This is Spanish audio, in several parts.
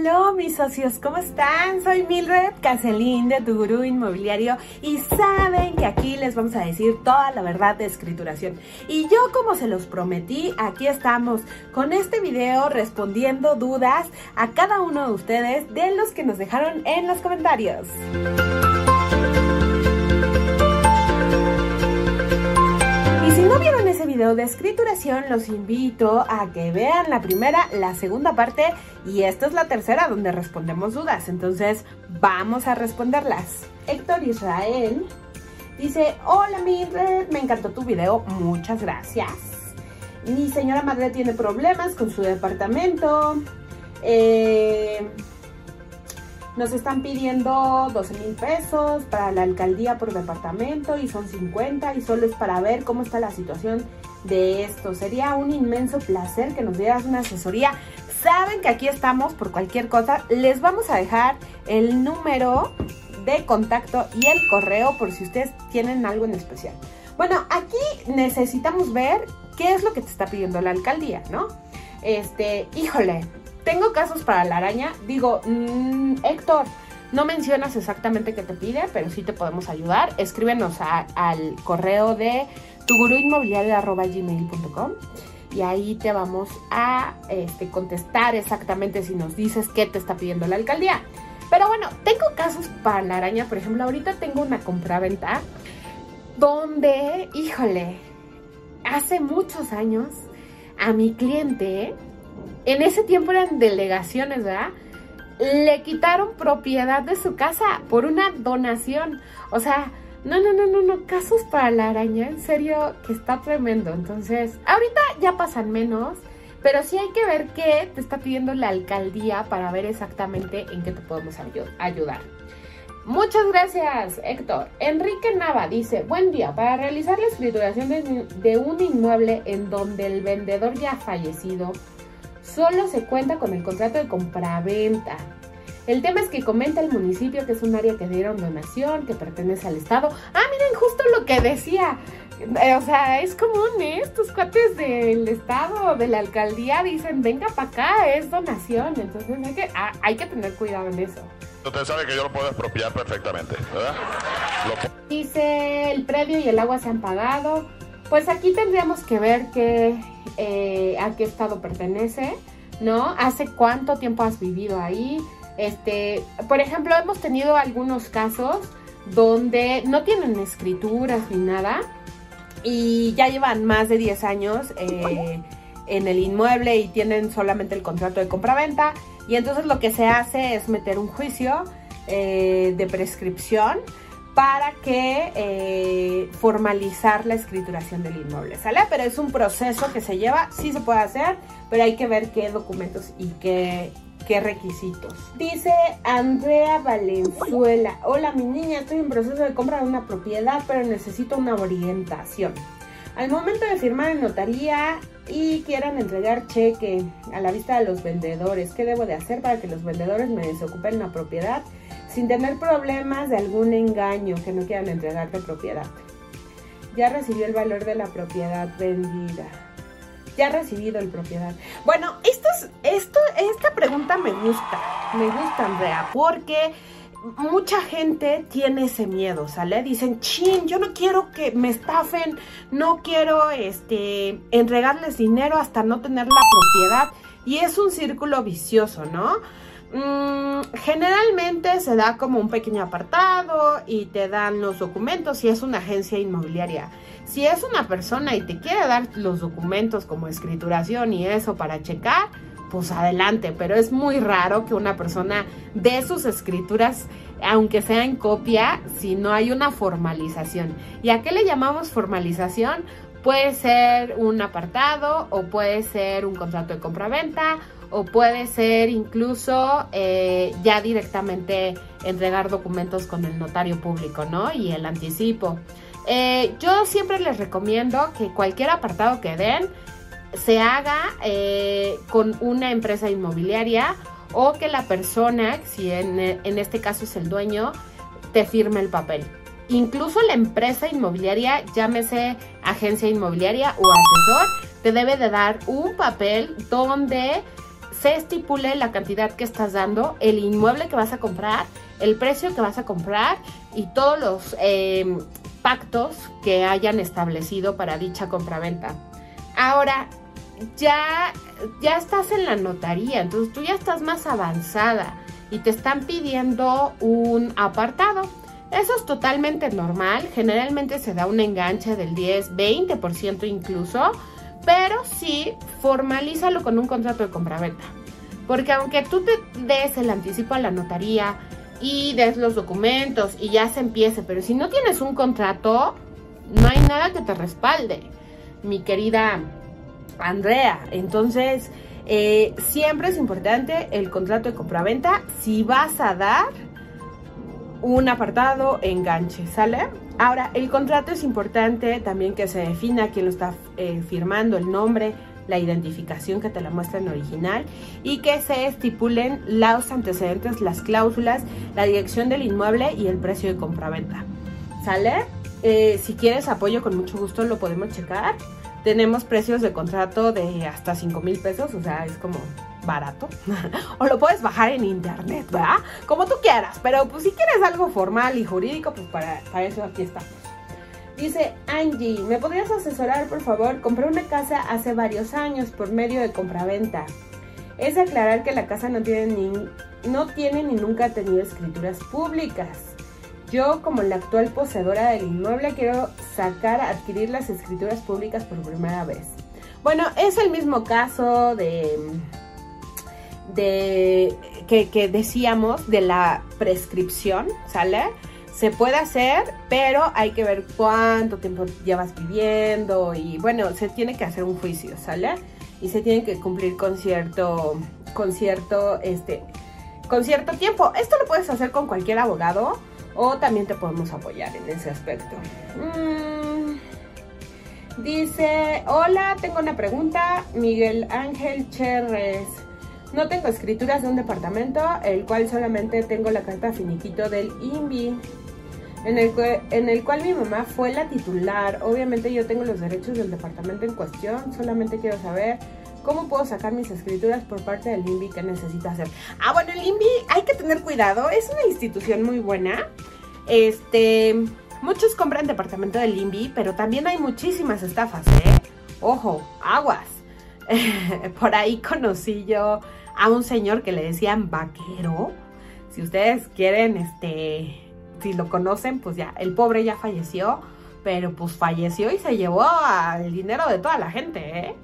Hola mis socios, ¿cómo están? Soy Mildred Caselín de Tu Gurú Inmobiliario y saben que aquí les vamos a decir toda la verdad de escrituración. Y yo como se los prometí, aquí estamos con este video respondiendo dudas a cada uno de ustedes de los que nos dejaron en los comentarios. De escrituración los invito a que vean la primera, la segunda parte y esta es la tercera donde respondemos dudas. Entonces vamos a responderlas. Héctor Israel dice, hola Mildred, me encantó tu video, muchas gracias. Mi señora madre tiene problemas con su departamento. Eh, nos están pidiendo 12 mil pesos para la alcaldía por departamento y son 50 y solo es para ver cómo está la situación de esto. Sería un inmenso placer que nos dieras una asesoría. Saben que aquí estamos por cualquier cosa. Les vamos a dejar el número de contacto y el correo por si ustedes tienen algo en especial. Bueno, aquí necesitamos ver qué es lo que te está pidiendo la alcaldía, ¿no? Este, híjole, tengo casos para la araña. Digo, mm, Héctor, no mencionas exactamente qué te pide, pero sí te podemos ayudar. Escríbenos al correo de tuguruinmobiliario.gmail.com y ahí te vamos a este, contestar exactamente si nos dices qué te está pidiendo la alcaldía. Pero bueno, tengo casos para la araña. Por ejemplo, ahorita tengo una compraventa donde, híjole, hace muchos años a mi cliente en ese tiempo eran delegaciones, ¿verdad? Le quitaron propiedad de su casa por una donación. O sea, no, no, no, no, no, casos para la araña, en serio, que está tremendo. Entonces, ahorita ya pasan menos, pero sí hay que ver qué te está pidiendo la alcaldía para ver exactamente en qué te podemos ayudar. Muchas gracias, Héctor. Enrique Nava dice, buen día, para realizar la escrituración de un inmueble en donde el vendedor ya ha fallecido, solo se cuenta con el contrato de compraventa. El tema es que comenta el municipio que es un área que dieron donación, que pertenece al Estado. Ah, miren, justo lo que decía. Eh, o sea, es común, ¿eh? Estos cuates del Estado, de la alcaldía, dicen, venga para acá, es donación. Entonces hay que, ah, hay que tener cuidado en eso. Usted sabe que yo lo puedo expropiar perfectamente, ¿verdad? Dice, el predio y el agua se han pagado. Pues aquí tendríamos que ver que eh, a qué estado pertenece, ¿no? ¿Hace cuánto tiempo has vivido ahí? Este, por ejemplo, hemos tenido algunos casos donde no tienen escrituras ni nada y ya llevan más de 10 años eh, en el inmueble y tienen solamente el contrato de compraventa y entonces lo que se hace es meter un juicio eh, de prescripción para que eh, formalizar la escrituración del inmueble, ¿sale? Pero es un proceso que se lleva, sí se puede hacer, pero hay que ver qué documentos y qué, qué requisitos. Dice Andrea Valenzuela, hola mi niña, estoy en proceso de compra de una propiedad, pero necesito una orientación. Al momento de firmar en notaría y quieran entregar cheque a la vista de los vendedores, ¿qué debo de hacer para que los vendedores me desocupen la propiedad? Sin tener problemas de algún engaño que no quieran entregarte propiedad. Ya recibió el valor de la propiedad vendida. Ya ha recibido el propiedad. Bueno, esto es, esto, esta pregunta me gusta. Me gusta, Andrea, porque mucha gente tiene ese miedo, ¿sale? Dicen, chin, yo no quiero que me estafen, no quiero este, entregarles dinero hasta no tener la propiedad. Y es un círculo vicioso, ¿no? Mm, generalmente se da como un pequeño apartado y te dan los documentos si es una agencia inmobiliaria. Si es una persona y te quiere dar los documentos como escrituración y eso para checar, pues adelante, pero es muy raro que una persona dé sus escrituras, aunque sea en copia, si no hay una formalización. ¿Y a qué le llamamos formalización? Puede ser un apartado o puede ser un contrato de compraventa o puede ser incluso eh, ya directamente entregar documentos con el notario público, ¿no? Y el anticipo. Eh, yo siempre les recomiendo que cualquier apartado que den se haga eh, con una empresa inmobiliaria o que la persona, si en, en este caso es el dueño, te firme el papel. Incluso la empresa inmobiliaria, llámese agencia inmobiliaria o asesor, te debe de dar un papel donde se estipule la cantidad que estás dando, el inmueble que vas a comprar, el precio que vas a comprar y todos los eh, pactos que hayan establecido para dicha compraventa. Ahora, ya, ya estás en la notaría, entonces tú ya estás más avanzada y te están pidiendo un apartado. Eso es totalmente normal, generalmente se da un enganche del 10, 20% incluso, pero sí formalízalo con un contrato de compraventa. Porque aunque tú te des el anticipo a la notaría y des los documentos y ya se empiece, pero si no tienes un contrato, no hay nada que te respalde, mi querida Andrea. Entonces, eh, siempre es importante el contrato de compraventa si vas a dar un apartado enganche, ¿sale? Ahora, el contrato es importante también que se defina quién lo está eh, firmando, el nombre, la identificación que te la muestra en original y que se estipulen los antecedentes, las cláusulas, la dirección del inmueble y el precio de compraventa. ¿Sale? Eh, si quieres apoyo, con mucho gusto lo podemos checar. Tenemos precios de contrato de hasta 5 mil pesos, o sea, es como barato. o lo puedes bajar en internet, ¿verdad? Como tú quieras, pero pues si quieres algo formal y jurídico, pues para, para eso aquí está. Dice Angie, ¿me podrías asesorar por favor? Compré una casa hace varios años por medio de compraventa. Es aclarar que la casa no tiene ni, no tiene ni nunca ha tenido escrituras públicas. Yo, como la actual poseedora del inmueble, quiero sacar, adquirir las escrituras públicas por primera vez. Bueno, es el mismo caso de, de que, que decíamos de la prescripción, ¿sale? Se puede hacer, pero hay que ver cuánto tiempo llevas viviendo y bueno, se tiene que hacer un juicio, ¿sale? Y se tiene que cumplir con cierto, con cierto, este, con cierto tiempo. Esto lo puedes hacer con cualquier abogado o también te podemos apoyar en ese aspecto. Mm, dice, hola, tengo una pregunta. Miguel Ángel Cherres. No tengo escrituras de un departamento, el cual solamente tengo la carta finiquito del INVI, en el, en el cual mi mamá fue la titular. Obviamente yo tengo los derechos del departamento en cuestión, solamente quiero saber ¿Cómo puedo sacar mis escrituras por parte del INVI que necesito hacer? Ah, bueno, el INVI hay que tener cuidado, es una institución muy buena. Este, muchos compran departamento del INVI, pero también hay muchísimas estafas, ¿eh? Ojo, aguas. por ahí conocí yo a un señor que le decían vaquero. Si ustedes quieren, este, si lo conocen, pues ya, el pobre ya falleció, pero pues falleció y se llevó el dinero de toda la gente, ¿eh?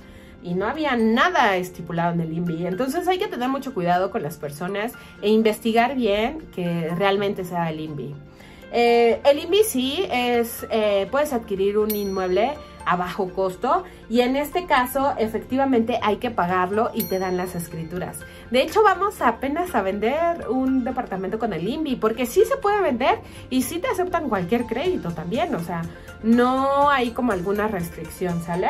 y no había nada estipulado en el INVI. Entonces hay que tener mucho cuidado con las personas e investigar bien que realmente sea el INVI. Eh, el INVI sí es, eh, puedes adquirir un inmueble a bajo costo y en este caso efectivamente hay que pagarlo y te dan las escrituras. De hecho vamos apenas a vender un departamento con el INVI porque sí se puede vender y sí te aceptan cualquier crédito también, o sea, no hay como alguna restricción, ¿sale?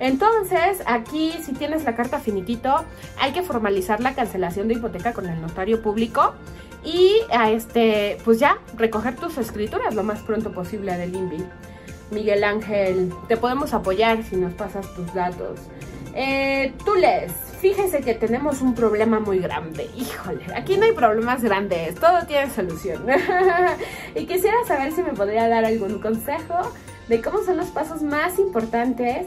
Entonces aquí si tienes la carta finiquito hay que formalizar la cancelación de hipoteca con el notario público y a este, pues ya, recoger tus escrituras lo más pronto posible del INVI. Miguel Ángel, te podemos apoyar si nos pasas tus datos. Eh, Tules, fíjese que tenemos un problema muy grande. Híjole, aquí no hay problemas grandes, todo tiene solución. y quisiera saber si me podría dar algún consejo de cómo son los pasos más importantes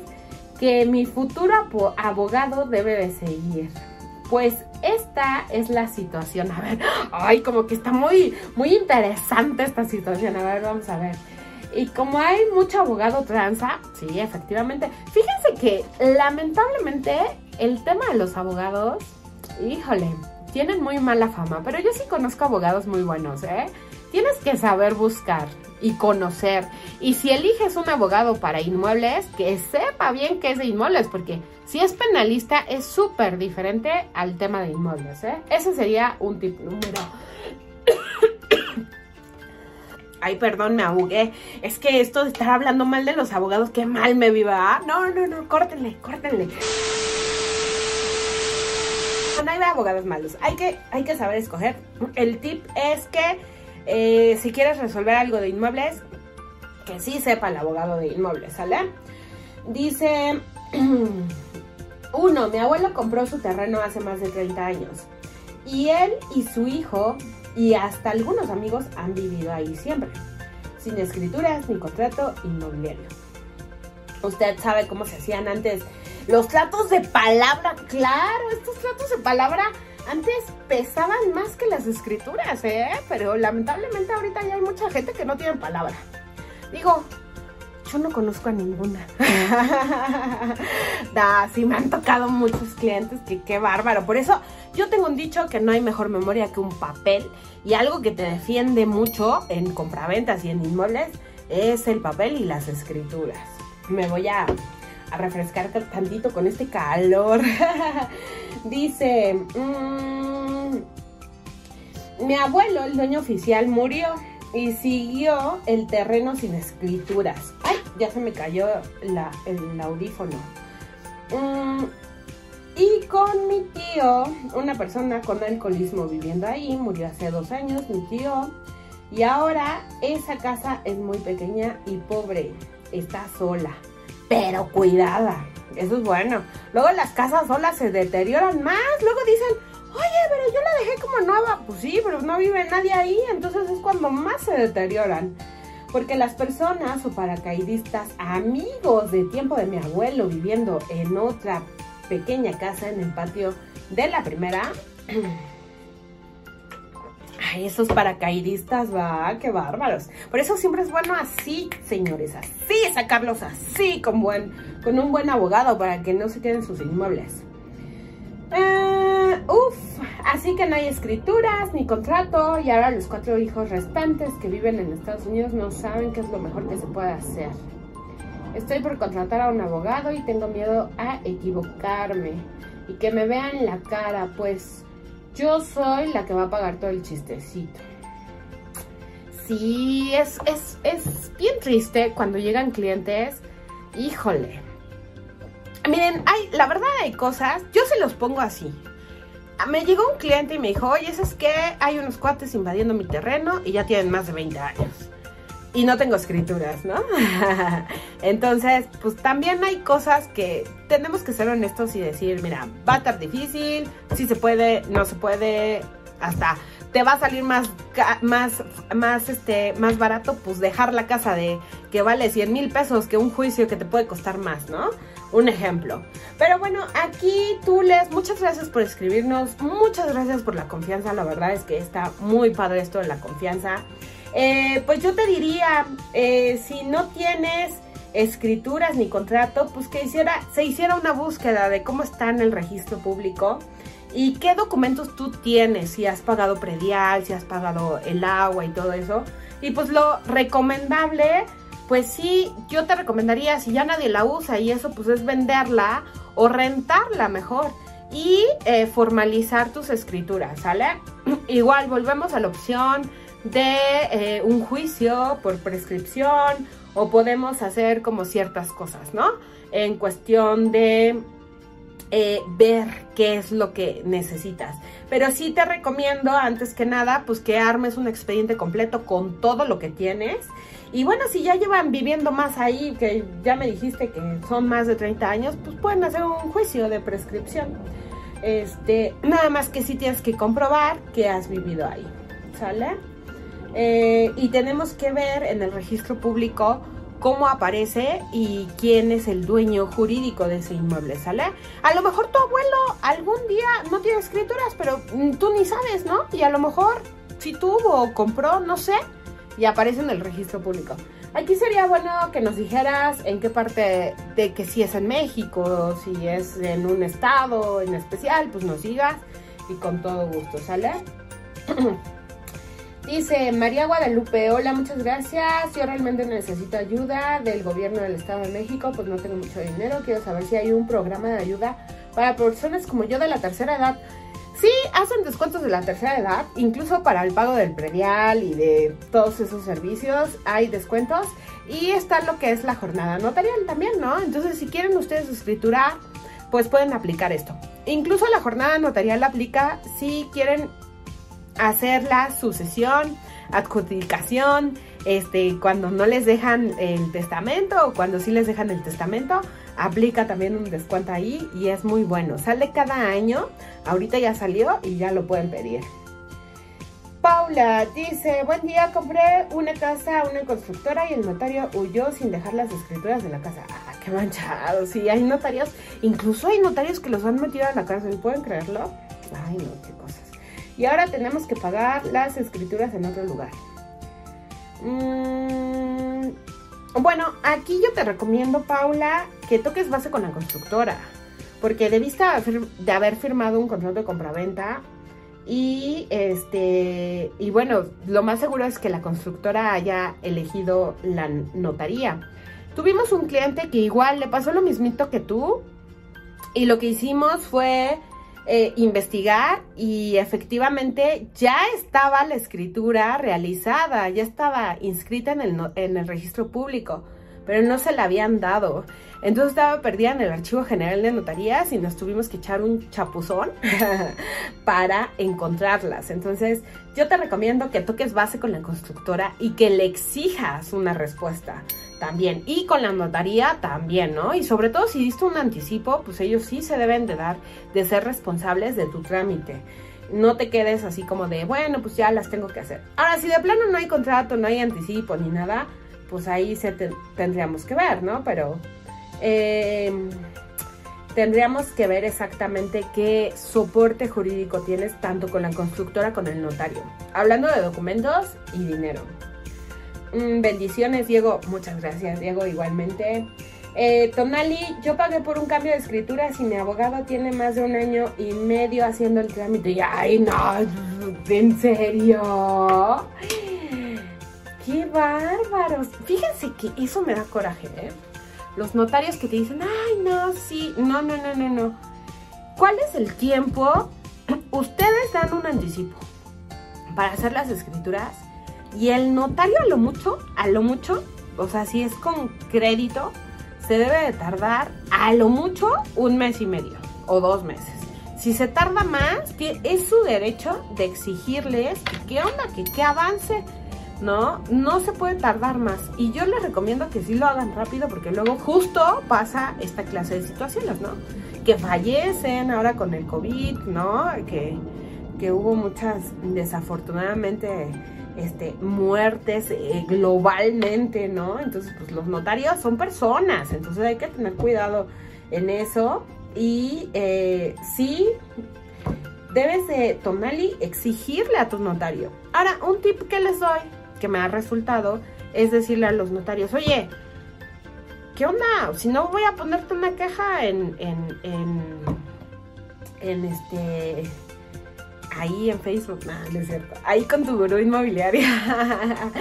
que mi futuro abogado debe de seguir. Pues esta es la situación. A ver, ay, como que está muy, muy interesante esta situación. A ver, vamos a ver. Y como hay mucho abogado tranza, sí, efectivamente. Fíjense que lamentablemente el tema de los abogados, híjole, tienen muy mala fama. Pero yo sí conozco abogados muy buenos, ¿eh? Tienes que saber buscar y conocer. Y si eliges un abogado para inmuebles, que sepa bien que es de inmuebles, porque si es penalista es súper diferente al tema de inmuebles. ¿eh? Ese sería un tip número. Ay, perdón, me ahogué. Es que esto de estar hablando mal de los abogados, qué mal me viva. No, no, no, córtenle, córtenle. No hay abogados malos. Hay que, hay que saber escoger. El tip es que eh, si quieres resolver algo de inmuebles, que sí sepa el abogado de inmuebles, ¿sale? Dice Uno, mi abuelo compró su terreno hace más de 30 años. Y él y su hijo y hasta algunos amigos han vivido ahí siempre, sin escrituras ni contrato inmobiliario. Usted sabe cómo se hacían antes los tratos de palabra, claro, estos tratos de palabra antes pesaban más que las escrituras, ¿eh? Pero lamentablemente ahorita ya hay mucha gente que no tiene palabra. Digo, yo no conozco a ninguna. da, sí me han tocado muchos clientes que qué bárbaro. Por eso yo tengo un dicho que no hay mejor memoria que un papel y algo que te defiende mucho en compraventas y en inmuebles es el papel y las escrituras. Me voy a, refrescar tantito con este calor. Dice, mmm, mi abuelo, el dueño oficial, murió y siguió el terreno sin escrituras. ¡Ay! Ya se me cayó el audífono. Mm, y con mi tío, una persona con alcoholismo viviendo ahí, murió hace dos años, mi tío. Y ahora esa casa es muy pequeña y pobre. Está sola, pero cuidada. Eso es bueno. Luego las casas solas se deterioran más. Luego dicen, oye, pero yo la dejé como nueva. Pues sí, pero no vive nadie ahí, entonces es cuando más se deterioran. Porque las personas o paracaidistas, amigos de tiempo de mi abuelo viviendo en otra pequeña casa en el patio de la primera. Ay, esos paracaidistas, va, qué bárbaros. Por eso siempre es bueno así, señores, así, sacarlos así, con, buen, con un buen abogado para que no se queden sus inmuebles. Uh, uf, así que no hay escrituras ni contrato y ahora los cuatro hijos restantes que viven en Estados Unidos no saben qué es lo mejor que se puede hacer. Estoy por contratar a un abogado y tengo miedo a equivocarme y que me vean la cara, pues yo soy la que va a pagar todo el chistecito. Sí, es, es, es bien triste cuando llegan clientes. Híjole, Miren, hay, la verdad hay cosas, yo se los pongo así. Me llegó un cliente y me dijo, oye, es que hay unos cuates invadiendo mi terreno y ya tienen más de 20 años. Y no tengo escrituras, ¿no? Entonces, pues también hay cosas que tenemos que ser honestos y decir, mira, va a estar difícil, si se puede, no se puede, hasta te va a salir más, más, más, este, más barato, pues dejar la casa de que vale 100 mil pesos que un juicio que te puede costar más, ¿no? Un ejemplo. Pero bueno, aquí tú les, muchas gracias por escribirnos, muchas gracias por la confianza, la verdad es que está muy padre esto de la confianza. Eh, pues yo te diría, eh, si no tienes escrituras ni contrato, pues que hiciera, se hiciera una búsqueda de cómo está en el registro público y qué documentos tú tienes, si has pagado predial, si has pagado el agua y todo eso. Y pues lo recomendable, pues sí, yo te recomendaría, si ya nadie la usa y eso, pues es venderla o rentarla mejor y eh, formalizar tus escrituras, ¿sale? Igual volvemos a la opción de eh, un juicio por prescripción o podemos hacer como ciertas cosas, ¿no? En cuestión de eh, ver qué es lo que necesitas. Pero sí te recomiendo, antes que nada, pues que armes un expediente completo con todo lo que tienes. Y bueno, si ya llevan viviendo más ahí, que ya me dijiste que son más de 30 años, pues pueden hacer un juicio de prescripción. Este, nada más que sí tienes que comprobar que has vivido ahí, ¿sale? Eh, y tenemos que ver en el registro público cómo aparece y quién es el dueño jurídico de ese inmueble, ¿sale? A lo mejor tu abuelo algún día no tiene escrituras, pero mm, tú ni sabes, ¿no? Y a lo mejor si tuvo o compró, no sé, y aparece en el registro público. Aquí sería bueno que nos dijeras en qué parte de que si es en México, si es en un estado en especial, pues nos digas y con todo gusto, ¿sale? Dice María Guadalupe, hola, muchas gracias. Yo realmente necesito ayuda del gobierno del Estado de México, pues no tengo mucho dinero. Quiero saber si hay un programa de ayuda para personas como yo de la tercera edad. Sí, hacen descuentos de la tercera edad, incluso para el pago del predial y de todos esos servicios hay descuentos. Y está lo que es la jornada notarial también, ¿no? Entonces, si quieren ustedes escriturar, pues pueden aplicar esto. Incluso la jornada notarial aplica si quieren hacer la sucesión, adjudicación, este, cuando no les dejan el testamento o cuando sí les dejan el testamento, aplica también un descuento ahí y es muy bueno. Sale cada año, ahorita ya salió y ya lo pueden pedir. Paula dice, buen día, compré una casa a una constructora y el notario huyó sin dejar las escrituras de la casa. Ah, qué manchado, sí, hay notarios, incluso hay notarios que los han metido a la cárcel, ¿pueden creerlo? Ay, no, qué cosas. Y ahora tenemos que pagar las escrituras en otro lugar. Mm, bueno, aquí yo te recomiendo, Paula, que toques base con la constructora. Porque de vista de haber firmado un contrato de compraventa, y este, y bueno, lo más seguro es que la constructora haya elegido la notaría. Tuvimos un cliente que igual le pasó lo mismito que tú. Y lo que hicimos fue eh, investigar y efectivamente ya estaba la escritura realizada, ya estaba inscrita en el, en el registro público, pero no se la habían dado. Entonces estaba perdida en el Archivo General de Notarías y nos tuvimos que echar un chapuzón para encontrarlas. Entonces yo te recomiendo que toques base con la constructora y que le exijas una respuesta también. Y con la notaría también, ¿no? Y sobre todo si diste un anticipo, pues ellos sí se deben de dar, de ser responsables de tu trámite. No te quedes así como de, bueno, pues ya las tengo que hacer. Ahora, si de plano no hay contrato, no hay anticipo ni nada, pues ahí se tendríamos que ver, ¿no? Pero eh, tendríamos que ver exactamente qué soporte jurídico tienes tanto con la constructora como con el notario. Hablando de documentos y dinero. Mm, bendiciones, Diego. Muchas gracias, Diego, igualmente. Eh, Tonali, yo pagué por un cambio de escritura si mi abogado tiene más de un año y medio haciendo el trámite. Y, ay, no, ¿en serio? ¡Qué bárbaros! Fíjense que eso me da coraje, ¿eh? los notarios que te dicen, ay, no, sí, no, no, no, no, no. ¿Cuál es el tiempo? Ustedes dan un anticipo para hacer las escrituras y el notario a lo mucho, a lo mucho, o sea, si es con crédito, se debe de tardar a lo mucho un mes y medio o dos meses. Si se tarda más, es su derecho de exigirles qué onda, que, que avance ¿no? No se puede tardar más. Y yo les recomiendo que sí lo hagan rápido porque luego justo pasa esta clase de situaciones, ¿no? Que fallecen ahora con el COVID, ¿no? Que, hubo muchas, desafortunadamente, este, muertes eh, globalmente, ¿no? Entonces, pues los notarios son personas, entonces hay que tener cuidado en eso. Y eh, sí, debes de, Tonali, exigirle a tu notario. Ahora, un tip que les doy que me ha resultado es decirle a los notarios, oye, ¿qué onda? Si no voy a ponerte una queja en, en, en, este, ahí en Facebook, no, no es cierto, ahí con tu gurú inmobiliaria.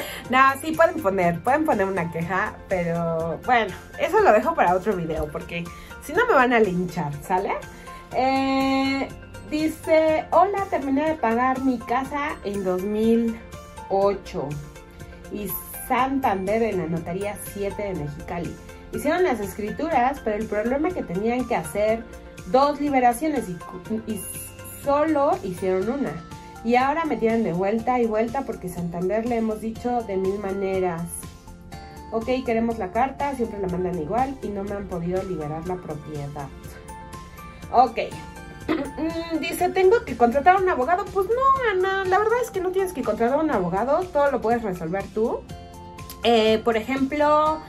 no, sí pueden poner, pueden poner una queja, pero bueno, eso lo dejo para otro video porque si no me van a linchar, ¿sale? Eh, dice, hola, terminé de pagar mi casa en 2000 8 y Santander en la notaría 7 de Mexicali. Hicieron las escrituras, pero el problema es que tenían que hacer dos liberaciones y, solo hicieron una. Y ahora me tienen de vuelta y vuelta porque Santander le hemos dicho de mil maneras. Ok, queremos la carta, siempre la mandan igual y no me han podido liberar la propiedad. Ok, Mm, dice, tengo que contratar a un abogado. Pues no, Ana, la verdad es que no tienes que contratar a un abogado, todo lo puedes resolver tú. Eh, por ejemplo,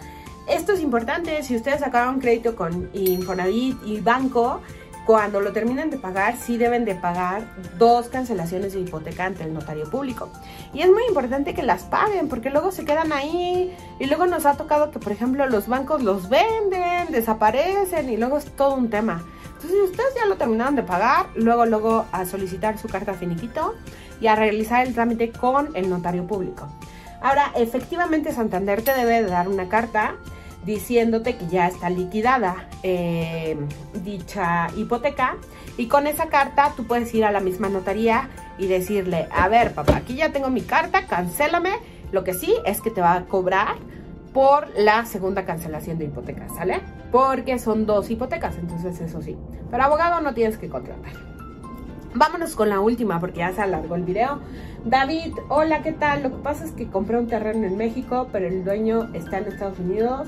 esto es importante, si ustedes sacaron crédito con Infonavit y banco, cuando lo terminen de pagar, sí deben de pagar dos cancelaciones de hipoteca ante el notario público. Y es muy importante que las paguen, porque luego se quedan ahí y luego nos ha tocado que, por ejemplo, los bancos los venden, desaparecen y luego es todo un tema. Entonces, ustedes ya lo terminaron de pagar, luego, luego a solicitar su carta finiquito y a realizar el trámite con el notario público. Ahora, efectivamente, Santander te debe de dar una carta diciéndote que ya está liquidada eh, dicha hipoteca y con esa carta tú puedes ir a la misma notaría y decirle, a ver papá, aquí ya tengo mi carta, cancélame, lo que sí es que te va a cobrar por la segunda cancelación de hipoteca, ¿sale? Porque son dos hipotecas, entonces eso sí. Pero abogado no tienes que contratar. Vámonos con la última porque ya se alargó el video. David, hola, ¿qué tal? Lo que pasa es que compré un terreno en México, pero el dueño está en Estados Unidos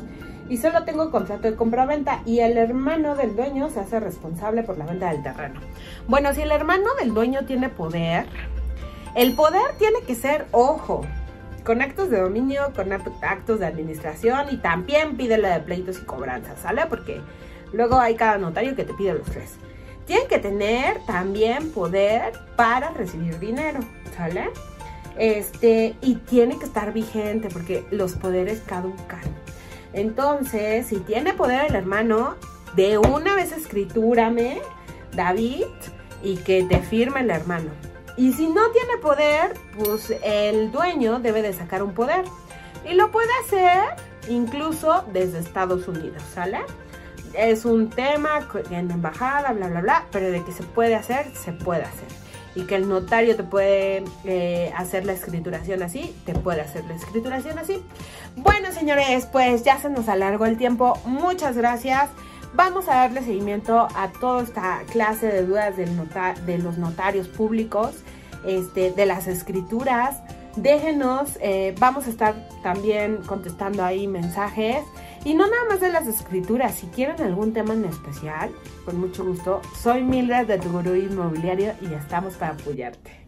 y solo tengo contrato de compra-venta y el hermano del dueño se hace responsable por la venta del terreno. Bueno, si el hermano del dueño tiene poder, el poder tiene que ser, ojo, con actos de dominio, con actos de administración y también pide la de pleitos y cobranzas, ¿sale? Porque luego hay cada notario que te pide los tres. Tienen que tener también poder para recibir dinero, ¿sale? Este, y tiene que estar vigente porque los poderes caducan. Entonces, si tiene poder el hermano, de una vez escritúrame, David, y que te firme el hermano. Y si no tiene poder, pues el dueño debe de sacar un poder. Y lo puede hacer incluso desde Estados Unidos, ¿sale? Es un tema en embajada, bla, bla, bla, pero de que se puede hacer, se puede hacer. Y que el notario te puede eh, hacer la escrituración así, te puede hacer la escrituración así. Bueno, señores, pues ya se nos alargó el tiempo. Muchas gracias. Vamos a darle seguimiento a toda esta clase de dudas de los notarios públicos, este, de las escrituras. Déjenos, eh, vamos a estar también contestando ahí mensajes. Y no nada más de las escrituras, si quieren algún tema en especial, con mucho gusto, soy Mildred de Tu Gurú Inmobiliario y estamos para apoyarte.